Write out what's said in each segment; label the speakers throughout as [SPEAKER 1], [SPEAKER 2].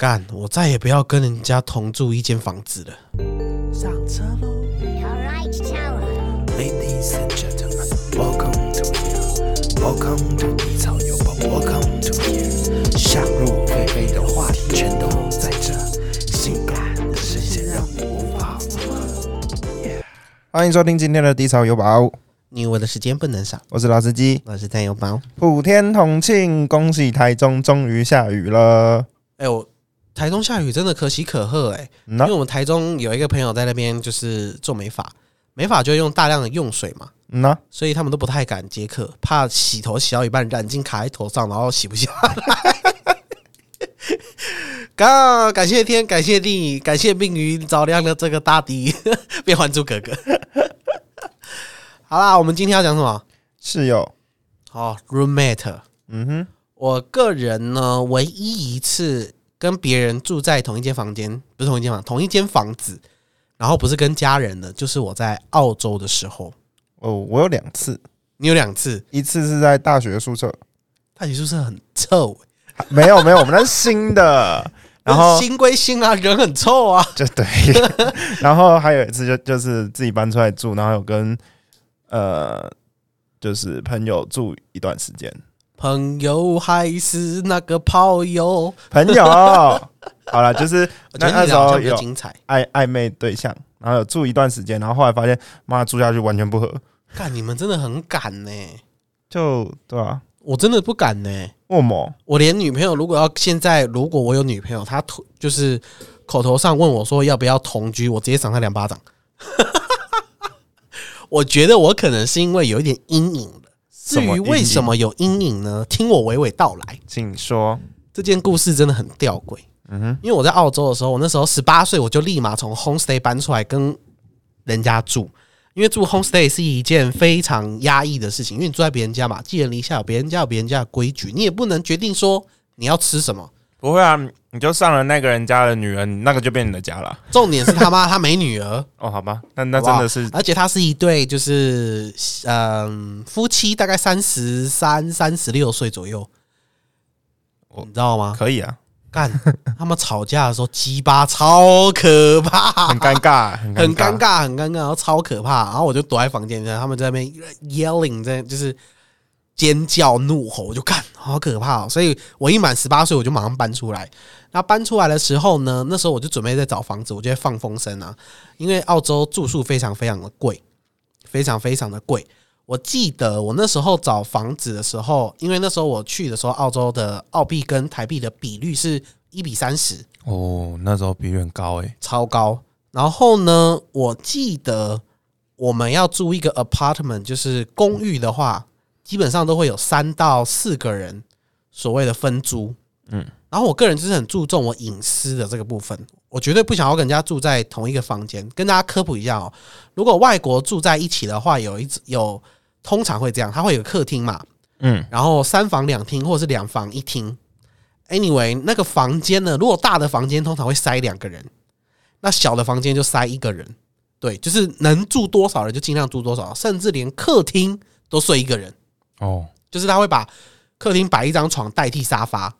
[SPEAKER 1] 干，我再也不要跟人家同住一间房子了。
[SPEAKER 2] 上车喽
[SPEAKER 3] All right,
[SPEAKER 2] Tower.，Ladies and gentlemen, welcome to here, welcome to 低潮有宝，welcome to here。想入非非的话题全都在这，性感的视线让你无法负荷。
[SPEAKER 4] 欢迎收听今天的低潮有宝，
[SPEAKER 1] 你我的时间不能少，
[SPEAKER 4] 我是老司机。
[SPEAKER 1] 我是战友包。
[SPEAKER 4] 普天同庆，恭喜台中终于下雨了。
[SPEAKER 1] 哎、我台中下雨真的可喜可贺哎、因为我们台中有一个朋友在那边就是做美发，美发就用大量的用水嘛，
[SPEAKER 4] 嗯呐，
[SPEAKER 1] 所以他们都不太敢接客，怕洗头洗到一半染巾卡在头上，然后洗不下来。刚感谢天，感谢地，感谢命运照亮了这个大地，变还珠格格。好啦，我们今天要讲什么？
[SPEAKER 4] 室友，
[SPEAKER 1] 哦，roommate。
[SPEAKER 4] 嗯哼，
[SPEAKER 1] 我个人呢，唯一一次跟别人住在同一间房间，不是同一间房，同一间房子，然后不是跟家人的，就是我在澳洲的时候，
[SPEAKER 4] 哦，我有两次，
[SPEAKER 1] 你有两次，
[SPEAKER 4] 一次是在大学宿舍，
[SPEAKER 1] 大学宿舍很臭、
[SPEAKER 4] 没有没有，我们那是新的，然后
[SPEAKER 1] 新归新啊，人很臭啊。
[SPEAKER 4] 就对，然后还有一次就就是自己搬出来住，然后有跟呃就是朋友住一段时间，
[SPEAKER 1] 朋友还是那个炮友，
[SPEAKER 4] 朋友，好了，就是那那时候有
[SPEAKER 1] 精彩。
[SPEAKER 4] 暧暧昧对象，然后有住一段时间，然后后来发现妈住下去完全不合，
[SPEAKER 1] 干，你们真的很敢呢、
[SPEAKER 4] 就对啊，
[SPEAKER 1] 我真的不敢呢、
[SPEAKER 4] 为什么，
[SPEAKER 1] 我连女朋友，如果要现在，如果我有女朋友，她突就是口头上问我说要不要同居，我直接赏她两巴掌。我觉得我可能是因为有一点阴影。了。至于为什么有阴影呢？听我娓娓道来。
[SPEAKER 4] 请说，
[SPEAKER 1] 这件故事真的很吊诡，
[SPEAKER 4] 嗯哼，
[SPEAKER 1] 因为我在澳洲的时候，我那时候十八岁，我就立马从 homestay 搬出来跟人家住。因为住 homestay 是一件非常压抑的事情，因为你住在别人家嘛，寄人篱下，有别人家有别人家的规矩，你也不能决定说你要吃什么。
[SPEAKER 4] 不会啊，你就上了那个人家的女人，那个就变你的家了。
[SPEAKER 1] 重点是他妈他没女儿，
[SPEAKER 4] 哦，好吧，那那真的是
[SPEAKER 1] 而且他是一对就是嗯夫妻，大概三十三、三十六岁左右，你知道吗？
[SPEAKER 4] 可以啊，
[SPEAKER 1] 干他们吵架的时候鸡巴超可怕，
[SPEAKER 4] 很尴尬，很
[SPEAKER 1] 很尴
[SPEAKER 4] 尴。
[SPEAKER 1] 尬，很尴尬，然后超可怕。然后我就躲在房间里，他们在那边 yelling，在就是尖叫怒吼，我就看好可怕、哦。所以我一满十八岁，我就马上搬出来。那搬出来的时候呢，那时候我就准备在找房子，我就在放风声啊，因为澳洲住宿非常非常的贵，非常非常的贵。我记得我那时候找房子的时候，因为那时候我去的时候，澳洲的澳币跟台币的比率是一比三十，
[SPEAKER 4] 哦，那时候比率很高诶。
[SPEAKER 1] 超高。然后呢，我记得我们要租一个 apartment，就是公寓的话，基本上都会有三到四个人所谓的分租。嗯，然后我个人就是很注重我隐私的这个部分，我绝对不想要跟人家住在同一个房间。跟大家科普一下哦，如果外国住在一起的话，有一有通常会这样，它会有个客厅嘛，
[SPEAKER 4] 嗯，
[SPEAKER 1] 然后三房两厅或者是两房一厅。Anyway，那个房间呢，如果大的房间通常会塞两个人，那小的房间就塞一个人。对，就是能住多少人就尽量住多少，甚至连客厅都睡一个人。
[SPEAKER 4] 哦，
[SPEAKER 1] 就是他会把客厅摆一张床代替沙发。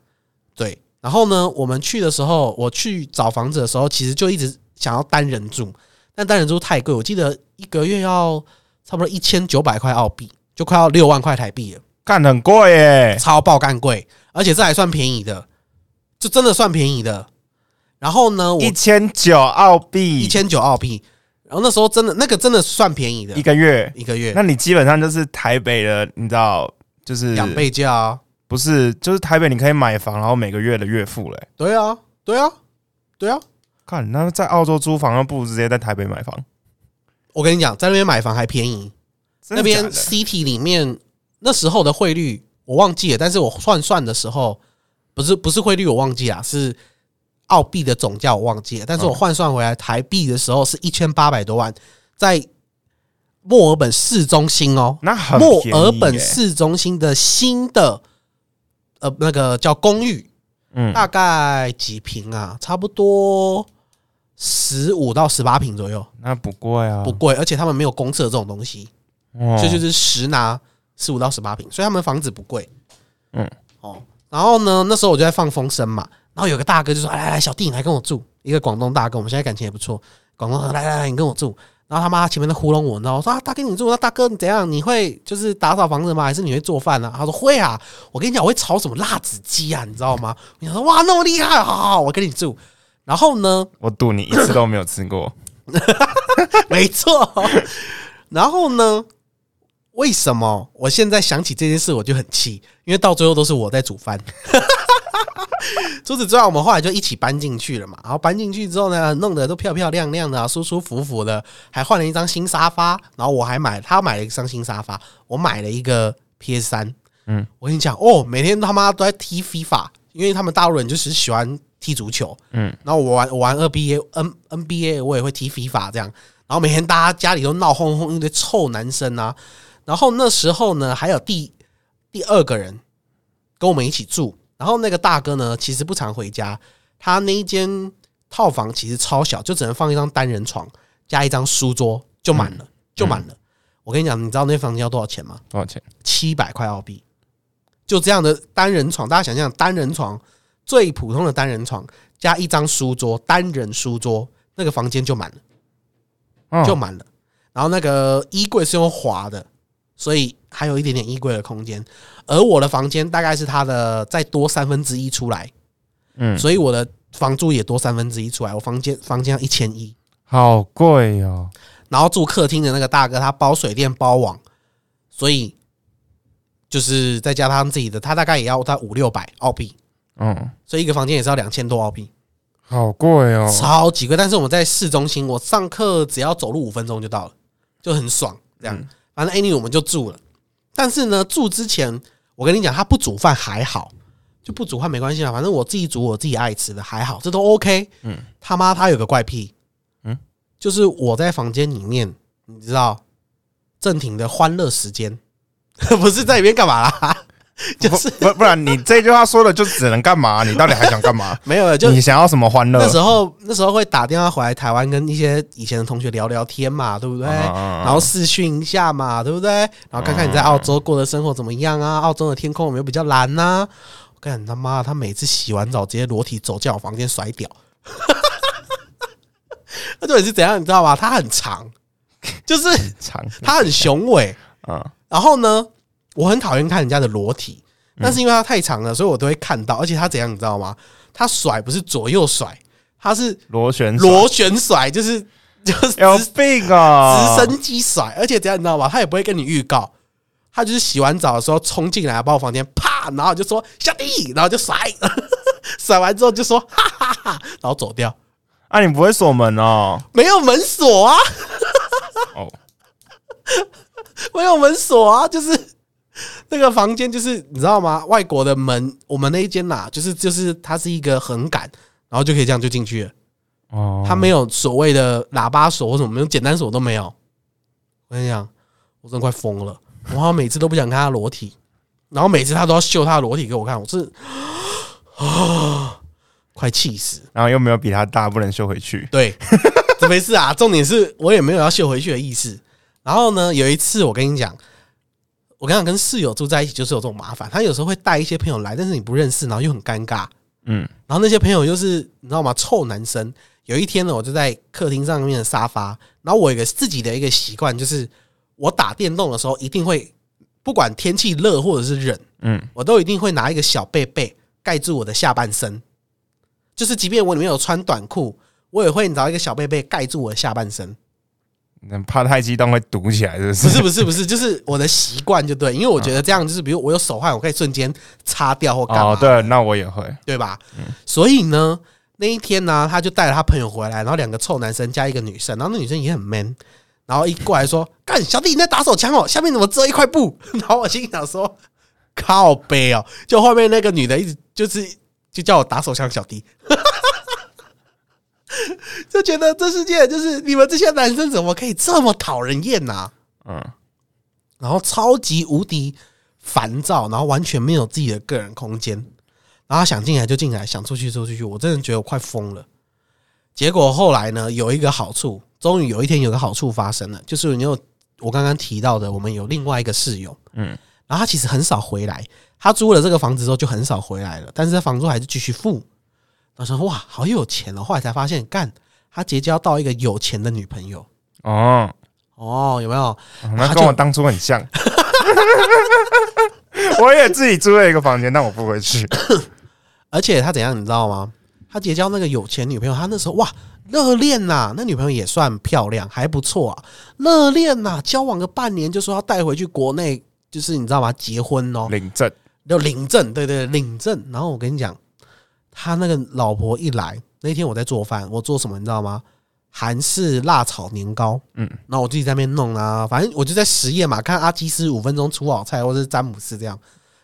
[SPEAKER 1] 对，然后呢，我们去的时候，我去找房子的时候，其实就一直想要单人住，但单人住太贵，我记得一个月要差不多一千九百块澳币，就快要六万块台币了。
[SPEAKER 4] 干很贵耶。
[SPEAKER 1] 超爆干贵，而且这还算便宜的，这真的算便宜的。然后呢，我
[SPEAKER 4] 一千九澳币，
[SPEAKER 1] 一千九澳币，然后那时候真的那个真的算便宜的
[SPEAKER 4] 一，个月，
[SPEAKER 1] 一个月
[SPEAKER 4] 那你基本上就是台北的，你知道，就是
[SPEAKER 1] 两倍价啊，
[SPEAKER 4] 不是，就是台北你可以买房，然后每个月的月付嘞。
[SPEAKER 1] 对啊，对啊，对啊。
[SPEAKER 4] 看，那在澳洲租房，那不如直接在台北买房。
[SPEAKER 1] 我跟你讲，在那边买房还便宜，那边 City 里面那时候的汇率我忘记了，但是我换算的时候，不是不是汇率我忘记了，是澳币的总价我忘记了，但是我
[SPEAKER 4] 嗯
[SPEAKER 1] 换算回来台币的时候是一千八百多万，在墨尔本市中心哦，
[SPEAKER 4] 那很
[SPEAKER 1] 墨尔本市中心的新的呃那个叫公寓，
[SPEAKER 4] 嗯
[SPEAKER 1] 大概几平啊？差不多十五到十八平左右，
[SPEAKER 4] 那不贵啊，
[SPEAKER 1] 不贵，而且他们没有公厕这种东西。
[SPEAKER 4] 哦
[SPEAKER 1] 所以就是十拿十五到十八平，所以他们房子不贵。
[SPEAKER 4] 嗯，
[SPEAKER 1] 哦，然后呢，那时候我就在放风声嘛，然后有个大哥就说：“来来来，小弟你来跟我住。”一个广东大哥，我们现在感情也不错。广东来来来，你跟我住。然后他妈前面在糊弄我，你知道吗？我说啊，大哥你住，那大哥你怎样？你会就是打扫房子吗？还是你会做饭呢、他说会啊。我跟你讲，我会炒什么辣子鸡啊，你知道吗？我想说哇，那么厉害，好好好，我跟你住。然后呢，
[SPEAKER 4] 我赌你一次都没有吃过。
[SPEAKER 1] 没错。然后呢？为什么我现在想起这件事我就很气？因为到最后都是我在煮饭。除此之外，我们后来就一起搬进去了嘛。然后搬进去之后呢，弄得都漂漂亮亮的、啊，舒舒服服的，还换了一张新沙发。然后我还买，他买了一张新沙发，我买了一个 PS 三。
[SPEAKER 4] 嗯，
[SPEAKER 1] 我跟你讲哦，每天他妈都在踢 FIFA，因为他们大陆人就是喜欢踢足球。
[SPEAKER 4] 嗯，
[SPEAKER 1] 然后我玩我玩 NBA N NBA 我也会踢 FIFA 这样，然后每天大家家里都闹哄哄一堆臭男生啊。然后那时候呢，还有第第二个人跟我们一起住，然后那个大哥呢，其实不常回家，他那一间套房其实超小，就只能放一张单人床加一张书桌就满了，就满了。我跟你讲，你知道那房间要多少钱吗？
[SPEAKER 4] 多少钱？
[SPEAKER 1] 七百块澳币，就这样的单人床，大家想象单人床最普通的单人床加一张书桌，单人书桌那个房间就满了，
[SPEAKER 4] 嗯
[SPEAKER 1] 就满了。然后那个衣柜是用滑的，所以还有一点点衣柜的空间。而我的房间大概是它的再多三分之一出来，
[SPEAKER 4] 嗯，
[SPEAKER 1] 所以我的房租也多三分之一出来。我房间房间要一千一，
[SPEAKER 4] 好贵哦。
[SPEAKER 1] 然后住客厅的那个大哥他包水电包网，所以就是再加上自己的，他大概也要他五六百澳币，
[SPEAKER 4] 嗯，
[SPEAKER 1] 所以一个房间也是要两千多澳币，
[SPEAKER 4] 好贵哦。
[SPEAKER 1] 超级贵。但是我们在市中心，我上课只要走路五分钟就到了，就很爽。这样，反正 anyway 我们就住了。但是呢，住之前我跟你讲，他不煮饭还好，就不煮饭没关系啊，反正我自己煮我自己爱吃的还好，这都 OK。
[SPEAKER 4] 嗯，
[SPEAKER 1] 他妈他有个怪癖，
[SPEAKER 4] 嗯，
[SPEAKER 1] 就是我在房间里面，你知道正廷的欢乐时间，不是在里面干嘛啦？就是
[SPEAKER 4] 不不然你这句话说的就只能干嘛？你到底还想干嘛？
[SPEAKER 1] 没有了，就
[SPEAKER 4] 你想要什么欢乐？
[SPEAKER 1] 那时候那时候会打电话回来台湾，跟一些以前的同学聊聊天嘛，对不对？
[SPEAKER 4] 啊
[SPEAKER 1] 然后视讯一下嘛，对不对？然后看看你在澳洲过的生活怎么样啊？澳洲的天空有没有比较蓝呐、我干他妈，他每次洗完澡直接裸体走进我房间甩屌，那到底是怎样，你知道吗？他很长，就是
[SPEAKER 4] 长
[SPEAKER 1] 他很雄伟。
[SPEAKER 4] 嗯
[SPEAKER 1] 然后呢，我很讨厌看人家的裸体，但是因为它太长了，所以我都会看到。而且它怎样，你知道吗？它甩不是左右甩，它是
[SPEAKER 4] 螺旋甩
[SPEAKER 1] 螺旋甩，就是就是
[SPEAKER 4] 有
[SPEAKER 1] 直
[SPEAKER 4] 病啊！
[SPEAKER 1] 直升机甩，而且怎样，你知道吗？他也不会跟你预告，他就是洗完澡的时候冲进来，把我房间啪，然后就说小弟，然后就甩，甩完之后就说哈哈哈，然后走掉，
[SPEAKER 4] 啊，你不会锁门哦？
[SPEAKER 1] 没有门锁啊，
[SPEAKER 4] 哦，
[SPEAKER 1] 没有门锁啊，就是 那个房间，就是你知道吗？外国的门，我们那一间呐，就是就是它是一个横杆，然后就可以这样就进去了。
[SPEAKER 4] 哦，
[SPEAKER 1] 它没有所谓的喇叭锁或什么，没有简单锁都没有。我跟你讲，我真的快疯了。我好像每次都不想看他裸体，然后每次他都要秀他的裸体给我看，我是啊，快气死。
[SPEAKER 4] 然后又没有比他大，不能秀回去。
[SPEAKER 1] 对，怎么回事啊。重点是我也没有要秀回去的意思。然后呢，有一次我跟你讲，我跟你讲，跟室友住在一起就是有这种麻烦。他有时候会带一些朋友来，但是你不认识，然后又很尴尬。
[SPEAKER 4] 嗯
[SPEAKER 1] 然后那些朋友又是你知道吗？臭男生。有一天呢，我就在客厅上面的沙发，然后我有一个自己的一个习惯，就是我打电动的时候一定会，不管天气热或者是冷，
[SPEAKER 4] 嗯，
[SPEAKER 1] 我都一定会拿一个小被被盖住我的下半身，就是即便我里面有穿短裤，我也会找一个小被被盖住我的下半身。
[SPEAKER 4] 嗯怕太激动会堵起来，是不
[SPEAKER 1] 不
[SPEAKER 4] 是？
[SPEAKER 1] 不是不是，就是我的习惯就对，因为我觉得这样就是，比如我有手汗，我可以瞬间擦掉或干嘛，
[SPEAKER 4] 哦，对，那我也会。
[SPEAKER 1] 对吧？所以呢，那一天呢，他就带了他朋友回来，然后两个臭男生加一个女生，然后那女生也很 man，然后一过来说：“干小弟你在打手枪哦，下面怎么遮一块布？” 然后我心里想说：“靠背哦。”就后面那个女的一直就是就叫我打手枪小弟。就觉得这世界就是你们这些男生怎么可以这么讨人厌呐、
[SPEAKER 4] 嗯，
[SPEAKER 1] 然后超级无敌烦躁，然后完全没有自己的个人空间，然后想进来就进来，想出去就出去，我真的觉得我快疯了。结果后来呢，有一个好处，终于有一天有个好处发生了，就是你有我刚刚提到的，我们有另外一个室友，
[SPEAKER 4] 嗯，
[SPEAKER 1] 然后他其实很少回来，他租了这个房子之后就很少回来了，但是房租还是继续付。我说哇，好有钱哦！后来才发现，干他结交到一个有钱的女朋友
[SPEAKER 4] 哦，
[SPEAKER 1] 哦，有没有？
[SPEAKER 4] 那跟我当初很像。我也自己租了一个房间，但我不回去。
[SPEAKER 1] 而且他怎样，你知道吗？他结交那个有钱女朋友，他那时候哇热恋呐，那女朋友也算漂亮，还不错啊。热恋呐，交往个半年就说要带回去国内，就是你知道吗？结婚哦，
[SPEAKER 4] 领证
[SPEAKER 1] 要领证，对对，领证。然后我跟你讲，他那个老婆一来，那天我在做饭，我做什么你知道吗？韩式辣炒年糕，
[SPEAKER 4] 嗯，
[SPEAKER 1] 然后我自己在那边弄啊，反正我就在实验嘛，看阿基斯五分钟出好菜，或者是詹姆斯这样，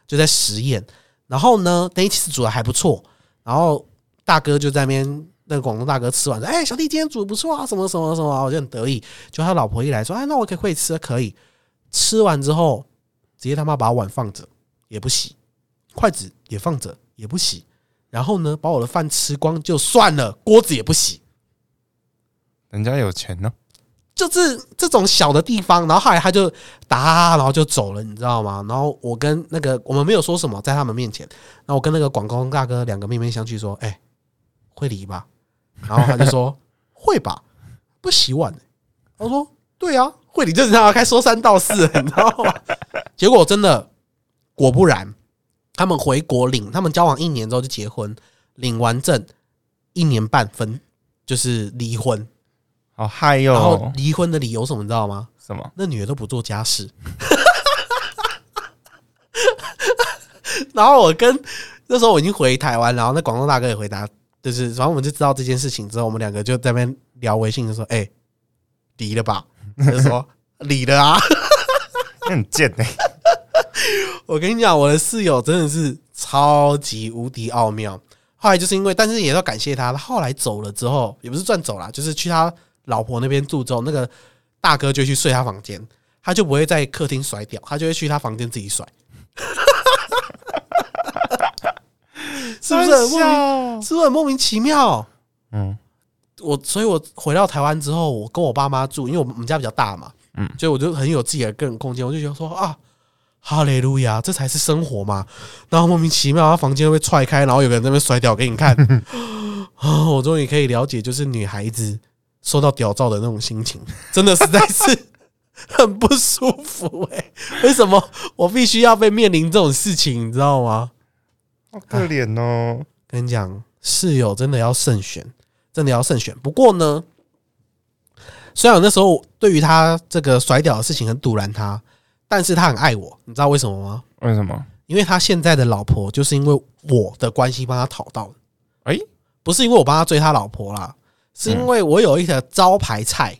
[SPEAKER 1] 就在实验。然后呢，那一次煮的还不错，然后大哥就在那边，那个广东大哥吃完说：“哎、小弟今天煮的不错啊，什么什么什么啊。”我就很得意。就他老婆一来说：“哎，那我可以会吃，可以。”吃完之后，直接他妈把碗放着也不洗，筷子也放着也不洗，然后呢，把我的饭吃光就算了，锅子也不洗。
[SPEAKER 4] 人家有钱呢。
[SPEAKER 1] 就是这种小的地方，然后后来他就打，然后就走了，你知道吗？然后我跟那个我们没有说什么，在他们面前，然后我跟那个广东大哥两个面面相觑，说：“哎、会离吧？”然后他就说：“会吧，不洗碗、欸。”我说：“对啊，会离就是他开说三道四，你知道吗？”结果真的果不然，他们回国领，他们交往一年之后就结婚，领完证一年半分就是离婚。
[SPEAKER 4] 好嗨
[SPEAKER 1] 然后
[SPEAKER 4] 哟！
[SPEAKER 1] 离婚的理由是什么，你知道吗？
[SPEAKER 4] 什么？
[SPEAKER 1] 那女的都不做家事。然后我跟那时候我已经回台湾，然后那广东大哥也回答，就是反正我们就知道这件事情之后，我们两个就在那边聊微信，就说：“哎、离了吧？”他就说：“离了啊。
[SPEAKER 4] 你很贱哎！”
[SPEAKER 1] 我跟你讲，我的室友真的是超级无敌奥妙。后来就是因为，但是也要感谢他，他后来走了之后，也不是转走了，就是去他老婆那边住之后，那个大哥就去睡他房间，他就不会在客厅甩掉，他就会去他房间自己甩。是不是很莫名？是不是很莫名其妙？
[SPEAKER 4] 嗯，
[SPEAKER 1] 我所以，我回到台湾之后，我跟我爸妈住，因为我们家比较大嘛，
[SPEAKER 4] 嗯
[SPEAKER 1] 所以我就很有自己的个人空间，我就觉得说啊，哈利路亚，这才是生活嘛。然后莫名其妙，他房间会被踹开，然后有个人在那边甩屌给你看，啊，我终于可以了解，就是女孩子受到屌照的那种心情，真的实在是 很不舒服哎、为什么我必须要被面临这种事情，你知道吗？
[SPEAKER 4] 好可怜哦。
[SPEAKER 1] 跟你讲，室友真的要慎选，真的要慎选。不过呢，虽然我那时候对于他这个甩屌的事情很堵拦他，但是他很爱我，你知道为什么吗？
[SPEAKER 4] 为什么？
[SPEAKER 1] 因为他现在的老婆就是因为我的关系帮他讨到的，
[SPEAKER 4] 哎，
[SPEAKER 1] 不是因为我帮他追他老婆啦，是因为我有一个招牌菜，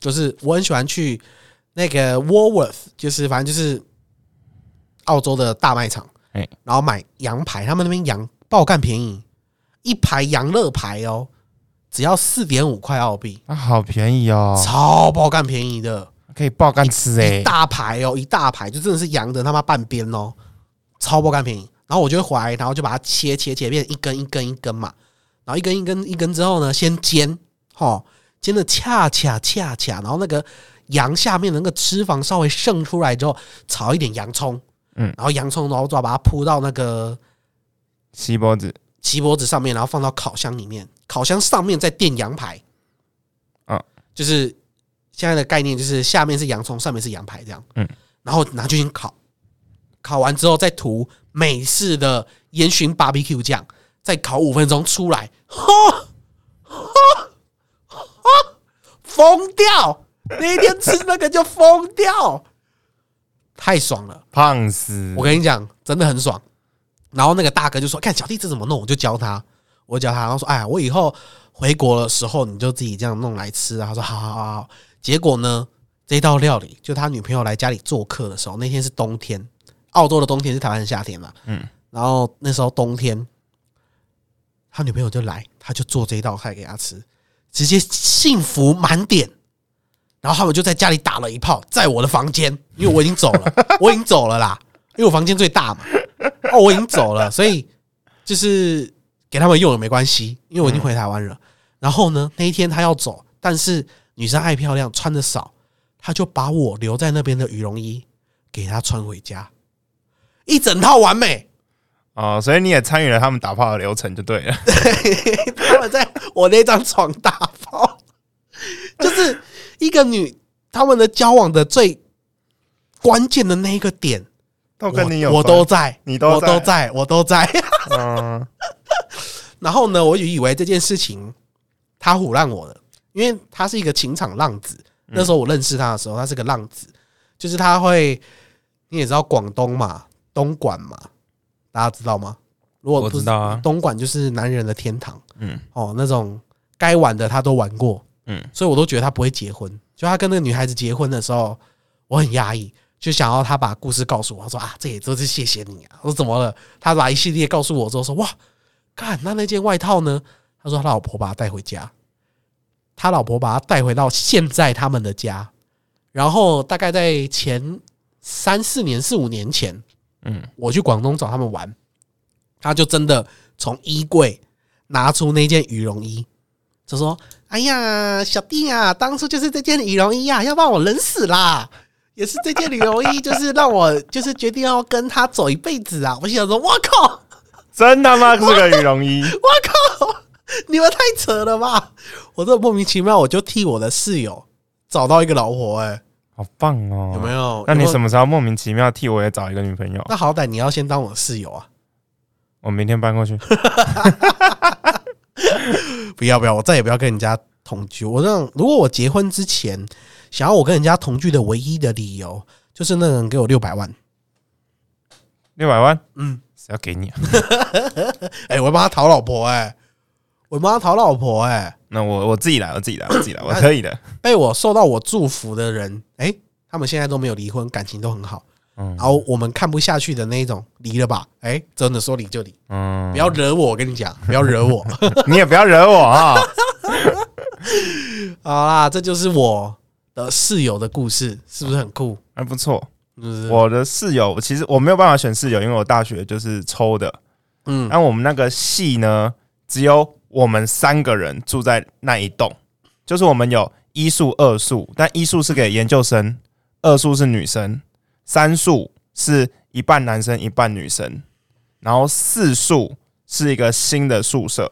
[SPEAKER 1] 就是我很喜欢去那个 Woolworth，就是反正就是澳洲的大卖场，
[SPEAKER 4] 哎。
[SPEAKER 1] 然后买羊排，他们那边羊爆干便宜，一排羊肋排哦，只要四点五块澳币，
[SPEAKER 4] 啊，好便宜哦，
[SPEAKER 1] 超爆干便宜的，
[SPEAKER 4] 可以爆干吃哎
[SPEAKER 1] 一。大排哦，一大排就真的是羊的他妈半边哦，超爆干便宜。然后我就会回来，然后就把它切切切变成一根一根一根嘛，然后一根一根一根之后呢，先煎，哈，煎的恰恰恰恰，然后那个羊下面的那个脂肪稍微渗出来之后，炒一点洋葱，
[SPEAKER 4] 嗯。
[SPEAKER 1] 然后洋葱然后再把它铺到那个
[SPEAKER 4] 锡箔纸，
[SPEAKER 1] 锡箔纸上面，然后放到烤箱里面，烤箱上面再垫羊排，
[SPEAKER 4] 啊，
[SPEAKER 1] 就是现在的概念就是下面是洋葱，上面是羊排这样，
[SPEAKER 4] 嗯，
[SPEAKER 1] 然后拿去先烤，烤完之后再涂美式的烟熏 barbecue 酱，再烤五分钟出来，哈，哈，哈，疯掉！那一天吃那个就疯掉，太爽了。
[SPEAKER 4] 胖死！
[SPEAKER 1] 我跟你讲，真的很爽。然后那个大哥就说：“看小弟这怎么弄？”我就教他，我教他，然后说：“哎呀，我以后回国的时候你就自己这样弄来吃啊。”他说：“好好好好。”结果呢，这道料理就他女朋友来家里做客的时候，那天是冬天，澳洲的冬天是台湾的夏天嘛。
[SPEAKER 4] 嗯，
[SPEAKER 1] 然后那时候冬天，他女朋友就来，他就做这一道菜给他吃，直接幸福满点。然后他们就在家里打了一炮，在我的房间，因为我已经走了，我已经走了啦，因为我房间最大嘛。哦，我已经走了，所以就是给他们用也没关系，因为我已经回台湾了。然后呢，那一天他要走，但是女生爱漂亮，穿的少，他就把我留在那边的羽绒衣给她穿回家。一整套完美。
[SPEAKER 4] 哦，所以你也参与了他们打炮的流程就对了。
[SPEAKER 1] 他们在我那张床打炮，就是一个女他们的交往的最关键的那一个点，
[SPEAKER 4] 都跟你有
[SPEAKER 1] 我我都在，
[SPEAKER 4] 你都
[SPEAKER 1] 我都在，我都在。
[SPEAKER 4] 嗯
[SPEAKER 1] 然后呢，我就以为这件事情他唬烂我了，因为他是一个情场浪子。那时候我认识他的时候，他是个浪子，就是他会，你也知道广东嘛，东莞嘛，大家知道吗？如果
[SPEAKER 4] 我
[SPEAKER 1] 不
[SPEAKER 4] 知道啊
[SPEAKER 1] 东莞就是男人的天堂
[SPEAKER 4] 嗯
[SPEAKER 1] 哦，那种该玩的他都玩过，
[SPEAKER 4] 嗯
[SPEAKER 1] 所以我都觉得他不会结婚。就他跟那个女孩子结婚的时候，我很压抑，就想要他把故事告诉我。他说啊，这也都是谢谢你啊。我说怎么了？他把一系列告诉我之后说，哇，看那那件外套呢？他说他老婆把他带回家，他老婆把他带回到现在他们的家，然后大概在前三四年、四五年前，
[SPEAKER 4] 嗯，
[SPEAKER 1] 我去广东找他们玩，他就真的从衣柜拿出那件羽绒衣，就说：“哎呀，小弟啊，当初就是这件羽绒衣啊，要把我冷死啦！也是这件羽绒衣，就是让我就是决定要跟他走一辈子啊！”我心想说：“我靠，
[SPEAKER 4] 真他妈是个羽绒衣，
[SPEAKER 1] 我靠，你们太扯了吧！”我这莫名其妙，我就替我的室友找到一个老婆、哎，
[SPEAKER 4] 好棒哦！
[SPEAKER 1] 有没？有？
[SPEAKER 4] 那你什
[SPEAKER 1] 么？
[SPEAKER 4] 时候莫名其妙替我也找一个女朋友？
[SPEAKER 1] 那好歹你要先当我室友啊！
[SPEAKER 4] 我明天搬过去。
[SPEAKER 1] 不要不要，我再也不要跟人家同居。我让如果我结婚之前想要我跟人家同居的唯一的理由，就是那个人给我六百万。
[SPEAKER 4] 六百万，
[SPEAKER 1] 嗯，
[SPEAKER 4] 谁要给你啊？
[SPEAKER 1] 哎、我要帮他讨老婆哎、我会帮他讨老婆哎、
[SPEAKER 4] 那我我自己来，我自己来，我自己来，我可以的。
[SPEAKER 1] 被我受到我祝福的人，哎、他们现在都没有离婚，感情都很好。
[SPEAKER 4] 嗯
[SPEAKER 1] 然后我们看不下去的那一种，离了吧？哎、真的说离就离，
[SPEAKER 4] 嗯
[SPEAKER 1] 不，要惹我。我跟你讲，不要惹我。
[SPEAKER 4] 你也不要惹我啊！
[SPEAKER 1] 好啦，这就是我的室友的故事，是不是很酷？
[SPEAKER 4] 还不错。
[SPEAKER 1] 是不是？
[SPEAKER 4] 我的室友其实我没有办法选室友，因为我大学就是抽的。
[SPEAKER 1] 嗯，
[SPEAKER 4] 但我们那个系呢，只有我们三个人住在那一栋，就是我们有一宿、二宿，但一宿是给研究生，二宿是女生，三宿是一半男生一半女生，然后四宿是一个新的宿舍，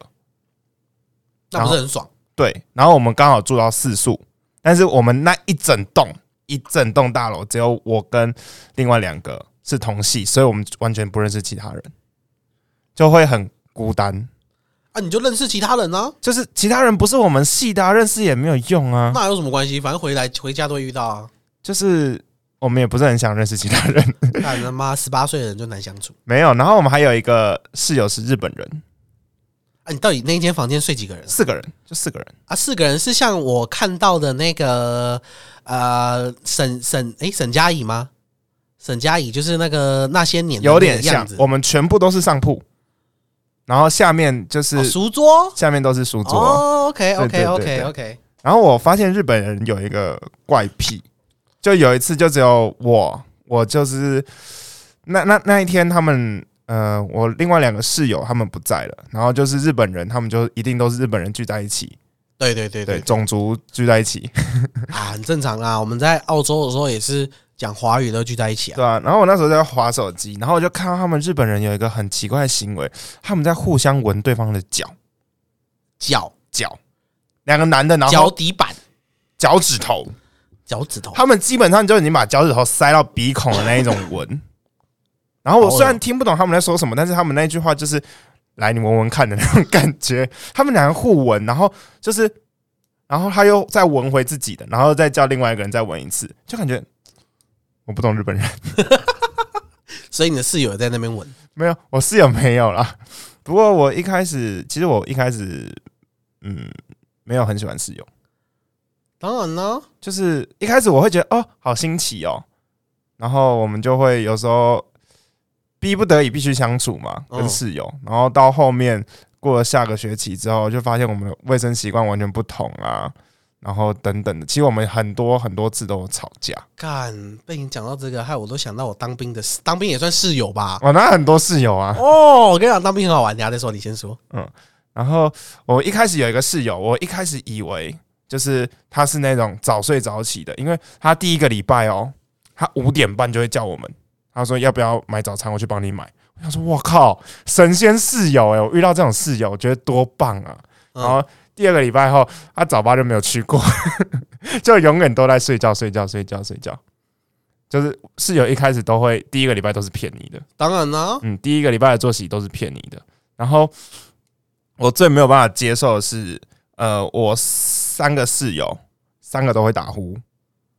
[SPEAKER 1] 那不是很爽？
[SPEAKER 4] 对，然后我们刚好住到四宿，但是我们那一整栋一整栋大楼只有我跟另外两个是同系，所以我们完全不认识其他人，就会很孤单。
[SPEAKER 1] 啊，你就认识其他人啊，
[SPEAKER 4] 就是其他人不是我们系的、啊，认识也没有用啊。
[SPEAKER 1] 那有什么关系？反正回来回家都会遇到啊。
[SPEAKER 4] 就是我们也不是很想认识其他人，
[SPEAKER 1] 看他妈十八岁的人就难相处
[SPEAKER 4] 没有。然后我们还有一个室友是日本人，
[SPEAKER 1] 啊！你到底那一间房间睡几个人
[SPEAKER 4] 四个人，就四个人。
[SPEAKER 1] 啊？四个人是像我看到的那个呃沈沈诶沈佳宜吗？沈佳宜就是那个那些年的
[SPEAKER 4] 有点像
[SPEAKER 1] 那个样子，
[SPEAKER 4] 我们全部都是上铺，然后下面就是、
[SPEAKER 1] 哦书桌？
[SPEAKER 4] 下面都是书桌。
[SPEAKER 1] 哦，OK
[SPEAKER 4] 对
[SPEAKER 1] OK
[SPEAKER 4] 对对
[SPEAKER 1] OK
[SPEAKER 4] 对。
[SPEAKER 1] OK，
[SPEAKER 4] 然后我发现日本人有一个怪癖，就有一次就只有我，我就是那那那一天他们呃，我另外两个室友他们不在了，然后就是日本人，他们就一定都是日本人聚在一起，
[SPEAKER 1] 对对对
[SPEAKER 4] 对，
[SPEAKER 1] 对。
[SPEAKER 4] 种族聚在一起，
[SPEAKER 1] 啊，很正常啊。我们在澳洲的时候也是讲华语都聚在一起啊。
[SPEAKER 4] 对啊。然后我那时候在划手机，然后我就看到他们日本人有一个很奇怪的行为，他们在互相闻对方的脚
[SPEAKER 1] 脚
[SPEAKER 4] 脚，两个男的，然后
[SPEAKER 1] 脚底板、
[SPEAKER 4] 脚趾头，
[SPEAKER 1] 脚趾头，
[SPEAKER 4] 他们基本上就已经把脚趾头塞到鼻孔的那一种闻。然后我虽然听不懂他们在说什么，但是他们那句话就是“来，你闻闻看”的那种感觉。他们两个互闻，然后就是，然后他又再闻回自己的，然后再叫另外一个人再闻一次，就感觉我不懂日本人。
[SPEAKER 1] 所以你的室友也在那边闻。
[SPEAKER 4] 没有，我室友没有啦。不过我一开始，其实我一开始，嗯，没有很喜欢室友。
[SPEAKER 1] 当然呢，
[SPEAKER 4] 就是一开始我会觉得哦，好新奇哦，然后我们就会有时候逼不得已必须相处嘛，
[SPEAKER 1] 嗯
[SPEAKER 4] 跟室友，然后到后面过了下个学期之后，就发现我们的卫生习惯完全不同啊，然后等等的，其实我们很多很多次都有吵架，
[SPEAKER 1] 干被你讲到这个，害我都想到我当兵的事，当兵也算室友吧。
[SPEAKER 4] 哦那很多室友啊，
[SPEAKER 1] 哦，我跟你讲，当兵很好玩，等一下再说，你先说。
[SPEAKER 4] 嗯然后我一开始有一个室友，我一开始以为就是他是那种早睡早起的，因为他第一个礼拜哦，他五点半就会叫我们，他说要不要买早餐，我去帮你买。我想说，我靠，神仙室友哎、我遇到这种室友，我觉得多棒啊！
[SPEAKER 1] 嗯
[SPEAKER 4] 然后第二个礼拜后，他早八就没有去过，就永远都在睡觉、睡觉、睡觉、睡觉。就是室友一开始都会第一个礼拜都是骗你的，
[SPEAKER 1] 当然啦，
[SPEAKER 4] 嗯，第一个礼拜的作息都是骗你的。然后我最没有办法接受的是，呃，我三个室友三个都会打呼，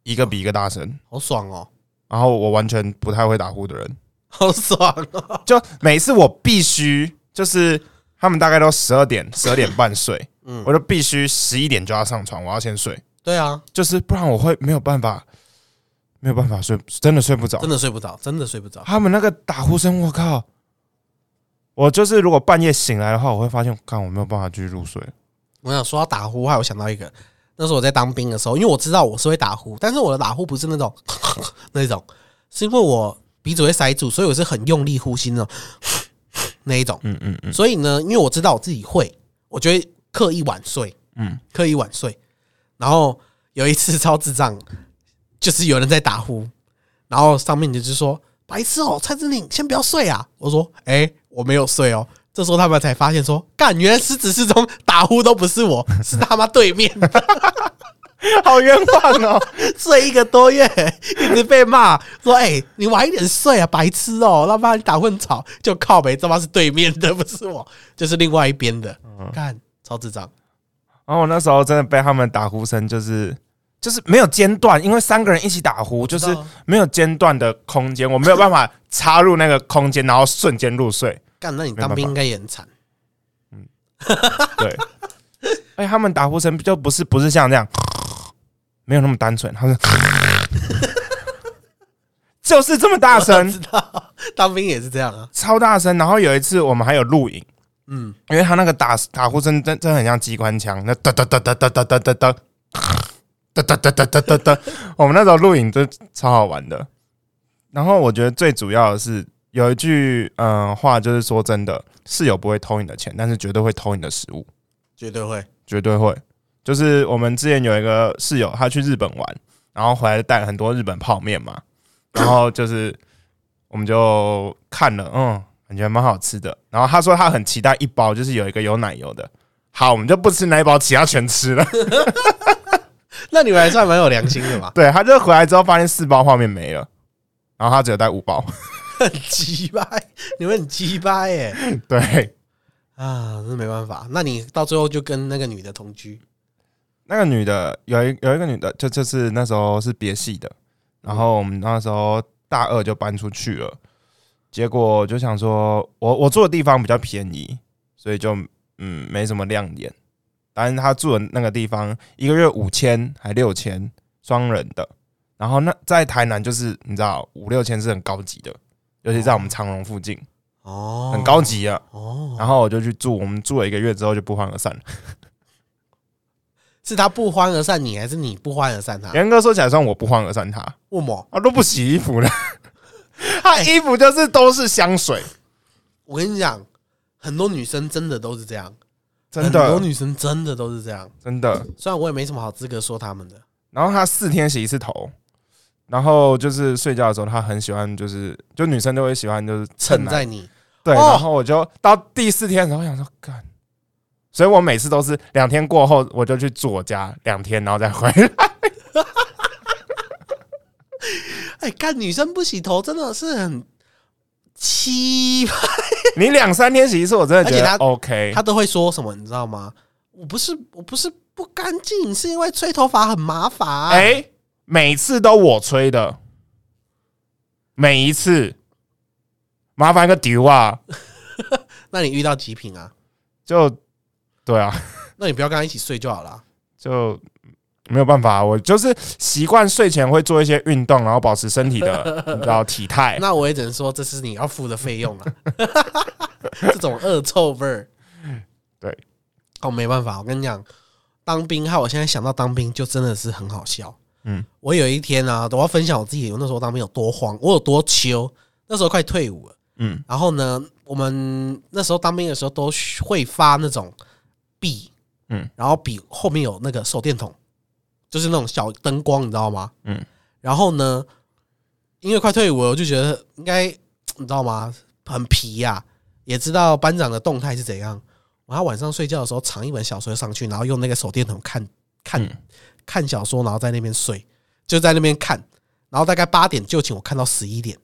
[SPEAKER 4] 一个比一个大声，
[SPEAKER 1] 好爽哦，
[SPEAKER 4] 然后我完全不太会打呼的人，
[SPEAKER 1] 好爽哦，
[SPEAKER 4] 就每一次我必须就是他们大概都十二点、十二点半睡，
[SPEAKER 1] 嗯
[SPEAKER 4] 我就必须十一点就要上床，我要先睡，
[SPEAKER 1] 对啊，
[SPEAKER 4] 就是不然我会没有办法，没有办法睡，真的睡不着
[SPEAKER 1] 真。的睡不着，真的睡不着。
[SPEAKER 4] 他们那个打呼声，我靠！我就是如果半夜醒来的话，我会发现，看我没有办法继续入睡。
[SPEAKER 1] 我想说到打呼，还有想到一个，那时候我在当兵的时候，因为我知道我是会打呼，但是我的打呼不是那种 那种，是因为我鼻子会塞住，所以我是很用力呼吸那种那一种。
[SPEAKER 4] 嗯嗯嗯
[SPEAKER 1] 所以呢，因为我知道我自己会，我觉得刻意晚睡，
[SPEAKER 4] 嗯，
[SPEAKER 1] 刻意晚睡。然后有一次 超智障，就是有人在打呼，然后上面就是说：“白痴哦，蔡志宁，先不要睡啊！”我说：“哎、我没有睡哦。”这时候他们才发现说：“干，原来狮子失踪打呼都不是我，是他妈对面
[SPEAKER 4] 好冤枉哦！
[SPEAKER 1] 睡一个多月，一直被骂说：‘哎、你晚一点睡啊，白痴哦！’他妈你打呼很吵，就靠北，他妈是对面的，不是我，就是另外一边的。看，超智障。
[SPEAKER 4] 然后我那时候真的被他们打呼声，就是就是没有间断，因为三个人一起打呼，就是没有间断的空间，我没有办法插入那个空间，然后瞬间入睡。
[SPEAKER 1] 干，那你当兵应该也很惨。
[SPEAKER 4] 对，而且他们打呼声就不是不是像这样，没有那么单纯，他说就是这么大声，
[SPEAKER 1] 知道，当兵也是这样啊。
[SPEAKER 4] 超大声。然后有一次我们还有录影，
[SPEAKER 1] 嗯，
[SPEAKER 4] 因为他那个打打呼声真真的很像机关枪，那哒哒哒哒哒哒哒哒哒哒哒哒哒哒哒哒。我们那时候录影真超好玩的。然后我觉得最主要的是有一句嗯、呃话，就是说真的，室友不会偷你的钱，但是绝对会偷你的食物。
[SPEAKER 1] 绝对会。
[SPEAKER 4] 绝对会。就是我们之前有一个室友，他去日本玩，然后回来带了很多日本泡面嘛，然后就是我们就看了，嗯，感觉蛮好吃的。然后他说他很期待一包，就是有一个有奶油的。好，我们就不吃那一包，其他全吃了。
[SPEAKER 1] 那你们还算蛮有良心的嘛？
[SPEAKER 4] 对，他就回来之后发现四包泡面没了，然后他只有带五包。
[SPEAKER 1] 很鸡掰，你们很鸡掰耶！
[SPEAKER 4] 对，
[SPEAKER 1] 啊，那没办法。那你到最后就跟那个女的同居，
[SPEAKER 4] 那个女的有一有一个女的，就就是那时候是别系的，然后我们那时候大二就搬出去了，结果就想说我我住的地方比较便宜，所以就嗯没什么亮点。但是他住的那个地方一个月五千还六千双人的，然后那在台南就是你知道五六千是很高级的，尤其在我们长隆附近
[SPEAKER 1] 哦，
[SPEAKER 4] 很高级啊。
[SPEAKER 1] 哦。
[SPEAKER 4] 然后我就去住，我们住了一个月之后就不欢而散了。
[SPEAKER 1] 是他不欢而散你，还是你不欢而散他？
[SPEAKER 4] 严格说起来，算我不欢而散他。
[SPEAKER 1] 为什么？
[SPEAKER 4] 他都不洗衣服了，他衣服就是都是香水，
[SPEAKER 1] 我跟你讲，很多女生真的都是这样，
[SPEAKER 4] 真的
[SPEAKER 1] 很多女生真的都是这样。
[SPEAKER 4] 真的。
[SPEAKER 1] 虽然我也没什么好资格说他们的，
[SPEAKER 4] 然后他四天洗一次头，然后就是睡觉的时候，他很喜欢，就是就女生都会喜欢，就是蹭
[SPEAKER 1] 在你，
[SPEAKER 4] 对。
[SPEAKER 1] 哦
[SPEAKER 4] 然后我就到第四天的时候，我想说干，所以我每次都是两天过后，我就去住我家两天，然后再回来。
[SPEAKER 1] 哎，看女生不洗头真的是很奇葩，
[SPEAKER 4] 你两三天洗一次，我真的觉得 OK。
[SPEAKER 1] 她都会说什么，你知道吗？我不是我不是不干净，是因为吹头发很麻烦。
[SPEAKER 4] 哎、每次都我吹的，每一次，麻烦个丢啊！
[SPEAKER 1] 那你遇到极品啊？
[SPEAKER 4] 就对啊，
[SPEAKER 1] 那你不要跟他一起睡就好了。
[SPEAKER 4] 就没有办法，我就是习惯睡前会做一些运动，然后保持身体的 你知道体态。
[SPEAKER 1] 那我也只能说，这是你要付的费用了。这种恶臭味儿，
[SPEAKER 4] 对，
[SPEAKER 1] 哦，没办法，我跟你讲，当兵害我现在想到当兵就真的是很好笑。
[SPEAKER 4] 嗯，
[SPEAKER 1] 我有一天啊，我要分享我自己，我那时候当兵有多慌，我有多秋。那时候快退伍了，
[SPEAKER 4] 嗯
[SPEAKER 1] 然后呢，我们那时候当兵的时候都会发那种笔，
[SPEAKER 4] 嗯，
[SPEAKER 1] 然后笔后面有那个手电筒，就是那种小灯光，你知道吗？
[SPEAKER 4] 嗯，
[SPEAKER 1] 然后呢，因为快退伍了，我就觉得应该你知道吗？很皮呀、也知道班长的动态是怎样。然后晚上睡觉的时候藏一本小说上去，然后用那个手电筒看看、
[SPEAKER 4] 嗯
[SPEAKER 1] 看小说，然后在那边睡，就在那边看。然后大概八点就寝，我看到十一点，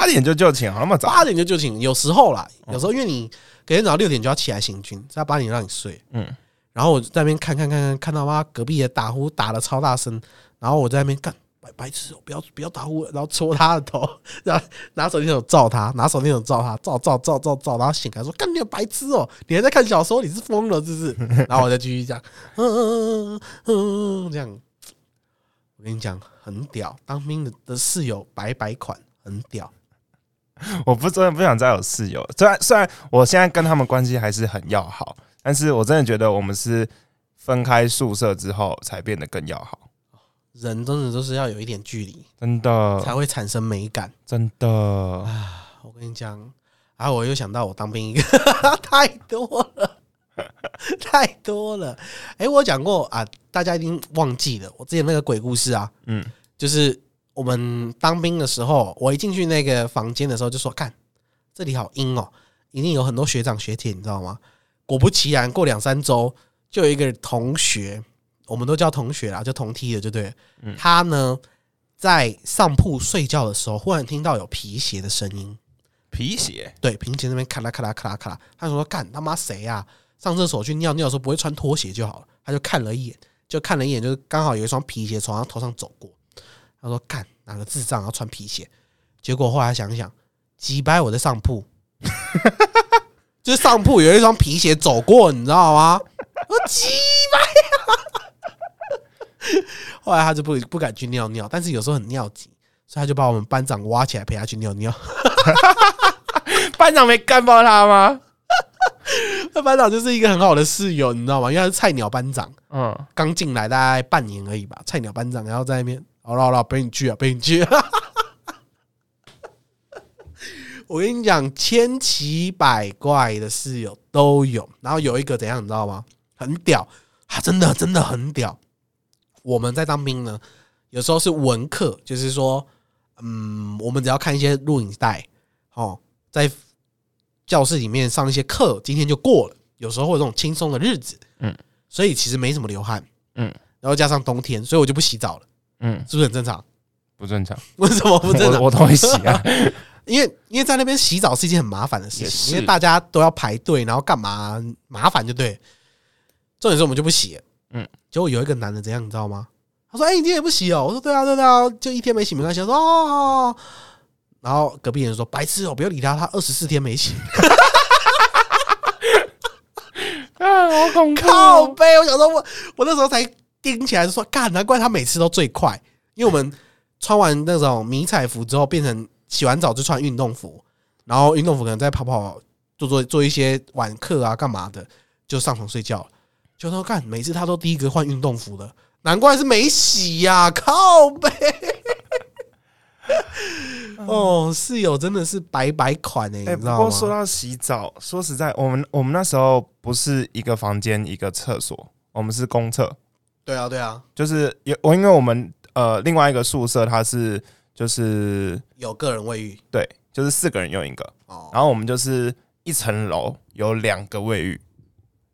[SPEAKER 4] 八点就就寝，好那么早？
[SPEAKER 1] 八点就就寝。有时候啦，有时候因为你隔天早上六点就要起来行军，所以他八点让你睡。
[SPEAKER 4] 嗯，
[SPEAKER 1] 然后我在那边看看看看，看到妈隔壁也打呼打的超大声，然后我在那边干白白痴哦，不要不要打呼，然后戳他的头，然后拿手电筒照他，拿手电筒照他，照照照照照，然后醒来说干你个白痴哦，你还在看小说，你是疯了是不是？然后我再继续讲，嗯嗯嗯嗯嗯，这样，我跟你讲很屌，当兵的的室友白白款很屌，
[SPEAKER 4] 我不真的不想再有室友。虽然虽然我现在跟他们关系还是很要好，但是我真的觉得我们是分开宿舍之后才变得更要好。
[SPEAKER 1] 人真的都是要有一点距离
[SPEAKER 4] 真的，
[SPEAKER 1] 才会产生美感。
[SPEAKER 4] 真的啊，
[SPEAKER 1] 我跟你讲，啊我又想到我当兵一个 太多了，太多了。哎、我讲过啊，大家一定忘记了我之前那个鬼故事啊，
[SPEAKER 4] 嗯，
[SPEAKER 1] 就是我们当兵的时候，我一进去那个房间的时候就说：“看这里好阴哦，一定有很多学长学姐，你知道吗？”果不其然，过两三周就有一个同学，我们都叫同学啦，就同梯的，就对他呢在上铺睡觉的时候，忽然听到有皮鞋的声音，
[SPEAKER 4] 皮鞋，
[SPEAKER 1] 对，平鞋那边咔啦咔啦咔啦咔啦，他说：“干他妈谁啊？上厕所去尿尿的时候不会穿拖鞋就好了。”他就看了一眼，就看了一眼，就是刚好有一双皮鞋从他头上走过。他说：“干哪个智障要穿皮鞋？”结果后来想想，几掰我在上铺，就是上铺有一双皮鞋走过，你知道吗？我几掰呀！后来他就不不敢去尿尿，但是有时候很尿急，所以他就把我们班长挖起来陪他去尿尿。
[SPEAKER 4] 班长没干爆他吗？
[SPEAKER 1] 那班长就是一个很好的室友，你知道吗？因为他是菜鸟班长，
[SPEAKER 4] 嗯，
[SPEAKER 1] 刚进来大概半年而已吧。菜鸟班长，然后在那边，好了好了，陪你去啊，陪你去、啊。我跟你讲，千奇百怪的室友都有。然后有一个怎样，你知道吗？很屌，他真的真的很屌。我们在当兵呢，有时候是文课，就是说，嗯，我们只要看一些录影带，哦，在教室里面上一些课，今天就过了。有时候会有这种轻松的日子，
[SPEAKER 4] 嗯，
[SPEAKER 1] 所以其实没什么流汗，
[SPEAKER 4] 嗯，
[SPEAKER 1] 然后加上冬天，所以我就不洗澡了，
[SPEAKER 4] 嗯，
[SPEAKER 1] 是不是很正常？
[SPEAKER 4] 不正常，
[SPEAKER 1] 为什么不正常？
[SPEAKER 4] 我我都会洗啊。
[SPEAKER 1] 因为因为在那边洗澡是一件很麻烦的事情，因为大家都要排队，然后干嘛麻烦就对。重点是我们就不洗，嗯
[SPEAKER 4] 嗯，
[SPEAKER 1] 结果有一个男的怎样，你知道吗？他说：“哎、你今天也不洗哦？”我说：“对啊，对啊，就一天没洗没关系。”他说：“哦。”然后隔壁人说：“白痴哦，不要理他，他二十四天没洗。
[SPEAKER 4] 啊，好恐”怖！
[SPEAKER 1] 靠背，我想说我我那时候才盯起来，就说：“干，难怪他每次都最快，因为我们穿完那种迷彩服之后，变成洗完澡就穿运动服，然后运动服可能再跑跑做做做一些晚课啊，干嘛的，就上床睡觉了。就说干，每次他都第一个换运动服的，难怪是没洗呀、靠背。哦，室友真的是白白款哎、你知道吗？
[SPEAKER 4] 过说到洗澡，说实在，我们我们那时候不是一个房间一个厕所，我们是公厕，
[SPEAKER 1] 对啊，对啊，
[SPEAKER 4] 就是有我因为我们呃另外一个宿舍它是就是
[SPEAKER 1] 有个人卫浴。
[SPEAKER 4] 对，就是四个人用一个，
[SPEAKER 1] 哦，
[SPEAKER 4] 然后我们就是一层楼有两个卫浴，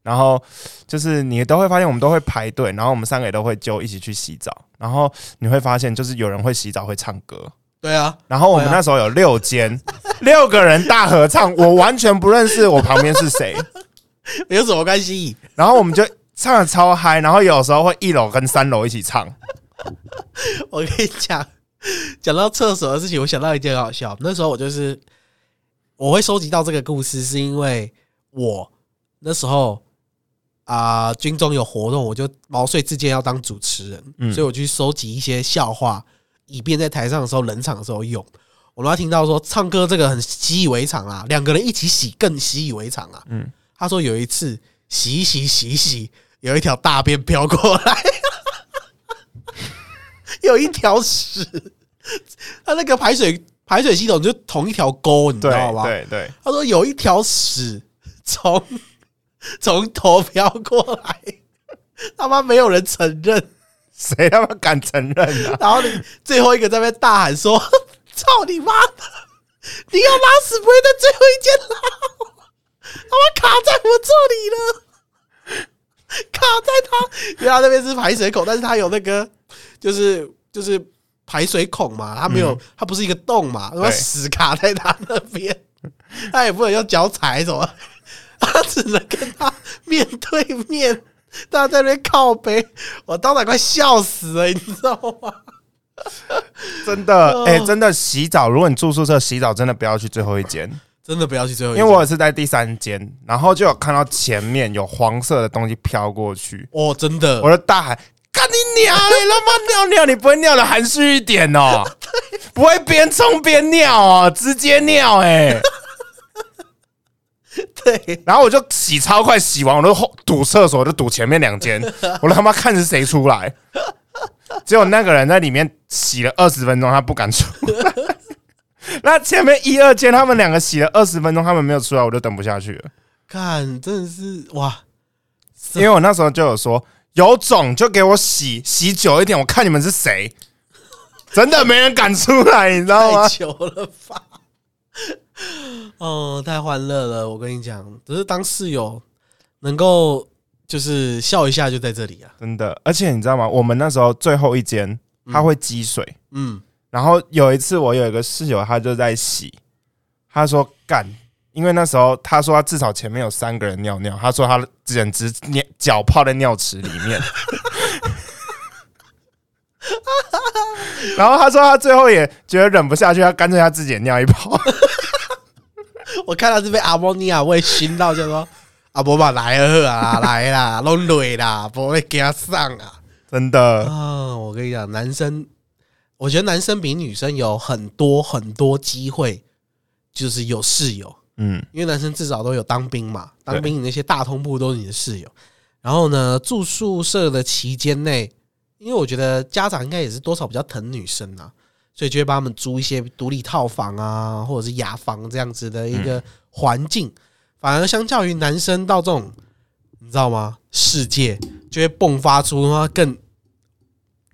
[SPEAKER 4] 然后就是你都会发现我们都会排队，然后我们三个也都会就一起去洗澡，然后你会发现就是有人会洗澡会唱歌，
[SPEAKER 1] 对啊，
[SPEAKER 4] 然后我们那时候有六间，六个人大合唱，我完全不认识我旁边是谁，
[SPEAKER 1] 有什么关系？
[SPEAKER 4] 然后我们就唱的超嗨，然后有时候会一楼跟三楼一起唱，
[SPEAKER 1] 我跟你讲，讲到厕所的事情，我想到一件很好笑。那时候我就是我会收集到这个故事，是因为我那时候啊、军中有活动，我就毛遂自荐要当主持人，
[SPEAKER 4] 嗯
[SPEAKER 1] 所以我去收集一些笑话，以便在台上的时候冷场的时候用。我都要听到说唱歌这个很习以为常啊，两个人一起洗更习以为常啊。
[SPEAKER 4] 嗯
[SPEAKER 1] 他说有一次洗一洗洗一洗，有一条大便飘过来，有一条屎，他那个排水排水系统就同一条沟，你知道吗？
[SPEAKER 4] 对对，
[SPEAKER 1] 他说有一条屎从 从头飘过来，他妈没有人承认，
[SPEAKER 4] 谁他妈敢承认啊？
[SPEAKER 1] 然后你最后一个在那边大喊说：“ 操你妈的！你要拉屎不会在最后一间拉，他妈卡在我这里了，卡在他，因为他那边是排水口，但是他有那个就是就是排水孔嘛，他没有，它不是一个洞嘛，然后屎卡在他那边，他也不能用脚踩什么，他只能跟他面对面。他在那边靠背，我当场快笑死了，你知道吗？
[SPEAKER 4] 真的，哎、真的洗澡，如果你住宿舍洗澡，真的不要去最后一间，
[SPEAKER 1] 真的不要去最后一
[SPEAKER 4] 因
[SPEAKER 1] 间，
[SPEAKER 4] 为我也是在第三间，然后就有看到前面有黄色的东西飘过去，
[SPEAKER 1] 哦，真的，
[SPEAKER 4] 我就大喊：“干你娘！你他妈尿尿，你不会尿的含蓄一点哦，不会边冲边尿哦，直接尿哎、
[SPEAKER 1] 对，
[SPEAKER 4] 然后我就洗超快，洗完我就后堵厕所，就堵前面两间，我他妈看是谁出来。结果那个人在里面洗了二十分钟，他不敢出来。那前面一二间他们两个洗了二十分钟，他们没有出来，我就等不下去了。
[SPEAKER 1] 看真的是哇，
[SPEAKER 4] 因为我那时候就有说，有种就给我洗洗久一点，我看你们是谁。真的没人敢出来，你知道吗
[SPEAKER 1] 太？久了吧？哦，太欢乐了！我跟你讲，只是当室友能够就是笑一下就在这里啊。
[SPEAKER 4] 真的，而且你知道吗？我们那时候最后一间它会积水，
[SPEAKER 1] 嗯，
[SPEAKER 4] 然后有一次，我有一个室友，他就在洗，他说干，因为那时候他说他至少前面有三个人尿尿，他说他简直尿脚泡在尿池里面，然后他说他最后也觉得忍不下去，他干脆他自己也尿一泡，
[SPEAKER 1] 我看到是被阿莫尼亚味熏到，就说阿伯吧来了啊，来啦，拢累啦，不会给他上啊。
[SPEAKER 4] 真的，
[SPEAKER 1] 啊，我跟你讲，男生，我觉得男生比女生有很多很多机会，就是有室友。
[SPEAKER 4] 嗯，
[SPEAKER 1] 因为男生至少都有当兵嘛，
[SPEAKER 4] 对
[SPEAKER 1] 当兵你那些大通铺都是你的室友。然后呢，住宿舍的期间内，因为我觉得家长应该也是多少比较疼女生啊，所以就会帮他们租一些独立套房啊，或者是雅房这样子的一个环境。反而相较于男生到这种，你知道吗？世界就会迸发出更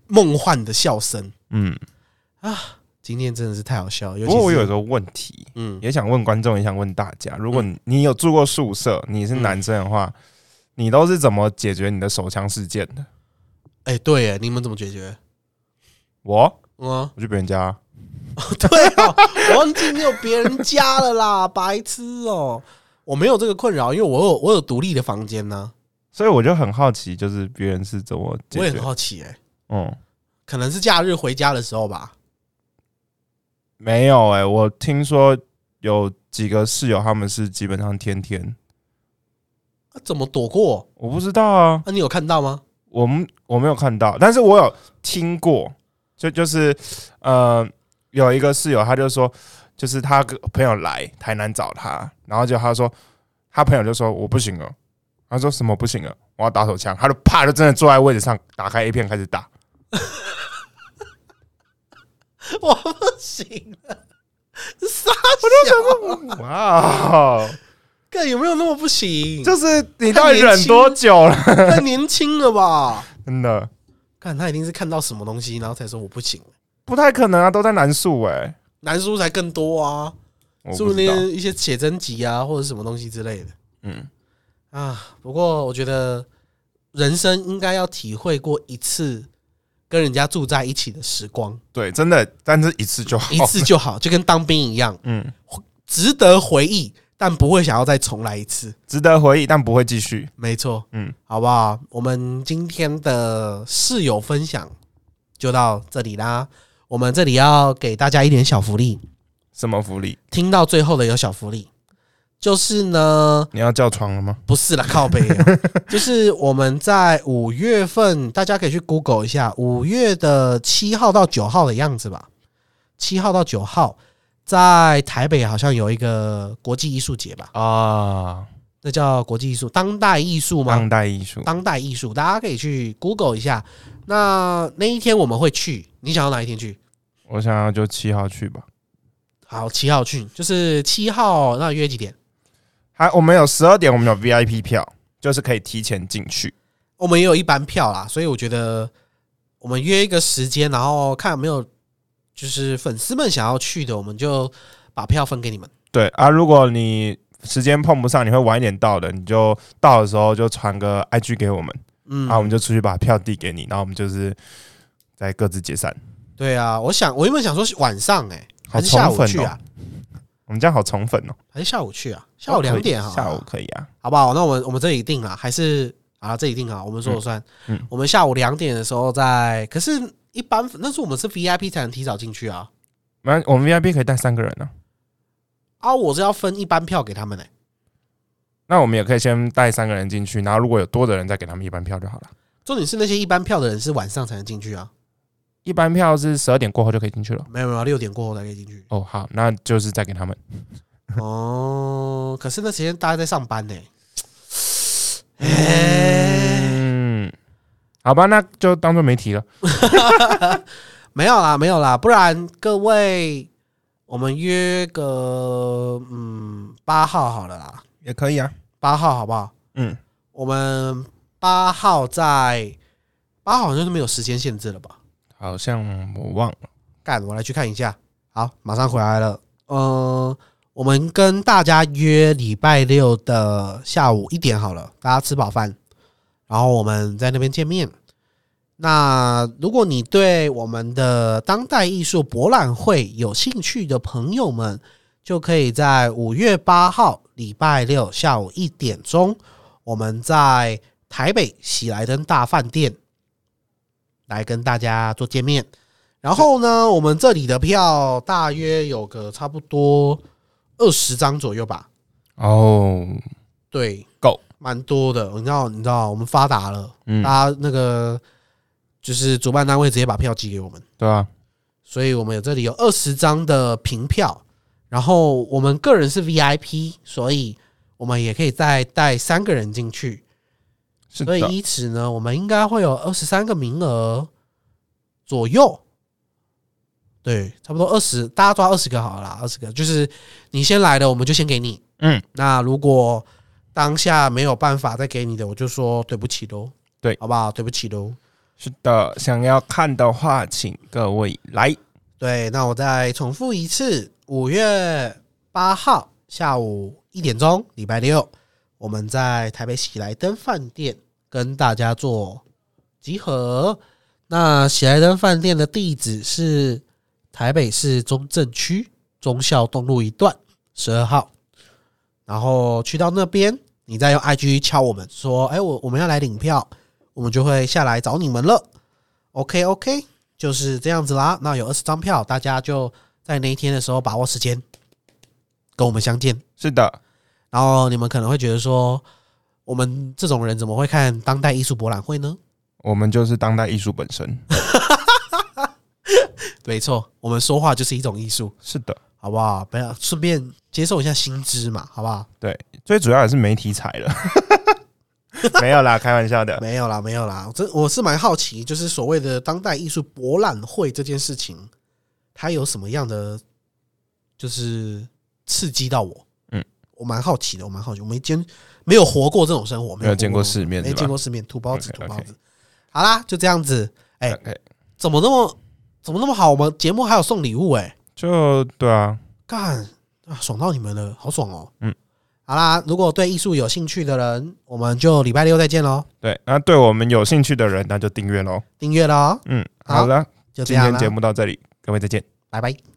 [SPEAKER 1] 梦幻的笑声。
[SPEAKER 4] 嗯啊。
[SPEAKER 1] 今天真的是太好笑了，尤
[SPEAKER 4] 不过我有一个问题，
[SPEAKER 1] 嗯，
[SPEAKER 4] 也想问观众，也想问大家，如果你你有住过宿舍，你是男生的话，你都是怎么解决你的手枪事件的？
[SPEAKER 1] 哎、对耶，你们怎么解决？
[SPEAKER 4] 我
[SPEAKER 1] 嗯，
[SPEAKER 4] 我去别人家，
[SPEAKER 1] 对哦，我忘记你有别人家了啦，白痴哦！我没有这个困扰，因为我有我有独立的房间呢、
[SPEAKER 4] 所以我就很好奇，就是别人是怎么解决
[SPEAKER 1] 我也很。好奇哎、
[SPEAKER 4] 嗯，
[SPEAKER 1] 可能是假日回家的时候吧。
[SPEAKER 4] 没有哎、我听说有几个室友他们是基本上天天，
[SPEAKER 1] 啊、怎么躲过？
[SPEAKER 4] 我不知道啊，
[SPEAKER 1] 啊，你有看到吗？
[SPEAKER 4] 我们我没有看到，但是我有听过，就就是呃，有一个室友他就说，就是他个朋友来台南找他，然后就他说他朋友就说我不行了，他说什么不行了，我要打手枪，他就啪就真的坐在位置上打开 A 片开始打，
[SPEAKER 1] 我不行了，傻我就想说
[SPEAKER 4] 哇，
[SPEAKER 1] 看有没有那么不行？
[SPEAKER 4] 就是你到底忍多久了？
[SPEAKER 1] 太年轻了吧？
[SPEAKER 4] 真的
[SPEAKER 1] 看他一定是看到什么东西，然后才说我不行。
[SPEAKER 4] 不太可能啊，都在南树哎、
[SPEAKER 1] 南树才更多啊，
[SPEAKER 4] 我
[SPEAKER 1] 是不是
[SPEAKER 4] 不知道，
[SPEAKER 1] 那一些写真集啊，或者什么东西之类的？
[SPEAKER 4] 嗯，
[SPEAKER 1] 啊，不过我觉得人生应该要体会过一次跟人家住在一起的时光，
[SPEAKER 4] 对，真的，但是一次就好，
[SPEAKER 1] 一次就好，就跟当兵一样，
[SPEAKER 4] 嗯，
[SPEAKER 1] 值得回忆，但不会想要再重来一次。
[SPEAKER 4] 值得回忆，但不会继续，
[SPEAKER 1] 没错，
[SPEAKER 4] 嗯，
[SPEAKER 1] 好不好？我们今天的室友分享就到这里啦。我们这里要给大家一点小福利，
[SPEAKER 4] 什么福利？
[SPEAKER 1] 听到最后的有小福利，就是呢，
[SPEAKER 4] 你要叫床了吗？
[SPEAKER 1] 不是啦，靠背、啊，就是我们在五月份，大家可以去 Google 一下，五月的七号到九号的样子吧。七号到九号，在台北好像有一个国际艺术节吧，
[SPEAKER 4] 啊，
[SPEAKER 1] 那叫国际艺术当代艺术吗？
[SPEAKER 4] 当代艺术，
[SPEAKER 1] 当代艺术，大家可以去 Google 一下。那那一天我们会去，你想要哪一天去？
[SPEAKER 4] 我想要就七号去吧。
[SPEAKER 1] 好，七号去，就是七号，那约几点？
[SPEAKER 4] 还我们有十二点，我们有 VIP 票，就是可以提前进去。
[SPEAKER 1] 我们也有一般票啦，所以我觉得我们约一个时间，然后看有没有就是粉丝们想要去的，我们就把票分给你们。
[SPEAKER 4] 对啊，如果你时间碰不上，你会晚一点到的，你就到的时候就传个 IG 给我们，
[SPEAKER 1] 嗯，
[SPEAKER 4] 啊，我们就出去把票递给你，然后我们就是再各自解散。
[SPEAKER 1] 对啊，我想我原本想说是晚上哎、
[SPEAKER 4] 好
[SPEAKER 1] 还是下午去啊？，
[SPEAKER 4] 我们这样好宠粉哦。
[SPEAKER 1] 还是下午去啊？下午两点哈，
[SPEAKER 4] 下午可以啊。
[SPEAKER 1] 好不好？那我们我们这里定了，还是啊这里定啊，我们说了算。
[SPEAKER 4] 嗯嗯
[SPEAKER 1] 我们下午两点的时候在，可是一般那是我们是 VIP 才能提早进去啊。
[SPEAKER 4] 那我们 VIP 可以带三个人呢、
[SPEAKER 1] 啊，我是要分一般票给他们呢、
[SPEAKER 4] 那我们也可以先带三个人进去，然后如果有多的人再给他们一般票就好了。
[SPEAKER 1] 重点是那些一般票的人是晚上才能进去啊，
[SPEAKER 4] 一般票是十二点过后就可以进去了。
[SPEAKER 1] 没有没有，六点过后才可以进去。
[SPEAKER 4] 哦，好，那就是再给他们。
[SPEAKER 1] 哦，可是那时间大家在上班呢、哎、
[SPEAKER 4] 嗯，好吧，那就当做没提了。
[SPEAKER 1] 没有啦，没有啦，不然各位，我们约个嗯八号好了啦，
[SPEAKER 4] 也可以啊。
[SPEAKER 1] 八号好不好？
[SPEAKER 4] 嗯，
[SPEAKER 1] 我们八号在八号好像是没有时间限制了吧？
[SPEAKER 4] 好像我忘了。
[SPEAKER 1] 干，我来去看一下。好，马上回来了。嗯、我们跟大家约礼拜六的下午一点好了，大家吃饱饭，然后我们在那边见面。那如果你对我们的当代艺术博览会有兴趣的朋友们，就可以在五月八号礼拜六下午一点钟，我们在台北喜来登大饭店来跟大家做见面。然后呢，我们这里的票大约有个差不多二十张左右吧，
[SPEAKER 4] 哦，
[SPEAKER 1] 对，
[SPEAKER 4] 够，
[SPEAKER 1] 蛮多的。你知道，你知道，我们发达了，
[SPEAKER 4] 嗯，
[SPEAKER 1] 大家那个就是主办单位直接把票寄给我们，
[SPEAKER 4] 对啊，
[SPEAKER 1] 所以我们有这里有二十张的凭票，然后我们个人是 VIP，所以我们也可以再带三个人进去，
[SPEAKER 4] 是，
[SPEAKER 1] 所以因此呢，我们应该会有二十三个名额左右。对，差不多二十，大家抓二十个好了啦，二十个就是你先来的，我们就先给你。
[SPEAKER 4] 嗯，
[SPEAKER 1] 那如果当下没有办法再给你的，我就说对不起喽。
[SPEAKER 4] 对
[SPEAKER 1] 好不好？对不起喽。
[SPEAKER 4] 是的。想要看的话，请各位来。
[SPEAKER 1] 对，那我再重复一次，五月八号下午一点钟，礼拜六，我们在台北喜来登饭店跟大家做集合。那喜来登饭店的地址是台北市中正区忠孝东路一段十二号。然后去到那边，你再用 IG 敲我们说，哎，我我们要来领票，我们就会下来找你们了。OK OK，就是这样子啦。那有二十张票，大家就在那一天的时候把握时间，跟我们相见。
[SPEAKER 4] 是的，
[SPEAKER 1] 然后你们可能会觉得说，我们这种人怎么会看当代艺术博览会呢？
[SPEAKER 4] 我们就是当代艺术本身。
[SPEAKER 1] 没错，我们说话就是一种艺术，
[SPEAKER 4] 是的，
[SPEAKER 1] 好不好？不要顺便接受一下新知嘛，好不好？
[SPEAKER 4] 对，最主要也是没题材了。没有啦，开玩笑的。
[SPEAKER 1] 没有啦，没有啦，这我是蛮好奇，就是所谓的当代艺术博览会这件事情，它有什么样的就是刺激到我？
[SPEAKER 4] 嗯，
[SPEAKER 1] 我蛮好奇的，我蛮好奇，我没见没有活过这种生活，
[SPEAKER 4] 没有见过世面
[SPEAKER 1] 没见过世面，土包子，土包子。好啦，就这样子。哎怎么那么怎么那么好？我们节目还有送礼物哎、
[SPEAKER 4] 就对啊，
[SPEAKER 1] 干啊，爽到你们了，好爽哦！
[SPEAKER 4] 嗯，
[SPEAKER 1] 好啦，如果对艺术有兴趣的人，我们就礼拜六再见喽，
[SPEAKER 4] 对。那对我们有兴趣的人，那就订阅喽。
[SPEAKER 1] 订阅喽，
[SPEAKER 4] 嗯，
[SPEAKER 1] 好
[SPEAKER 4] 好的，
[SPEAKER 1] 就这样
[SPEAKER 4] 今天节，目到这里，各位再见。
[SPEAKER 1] 拜拜。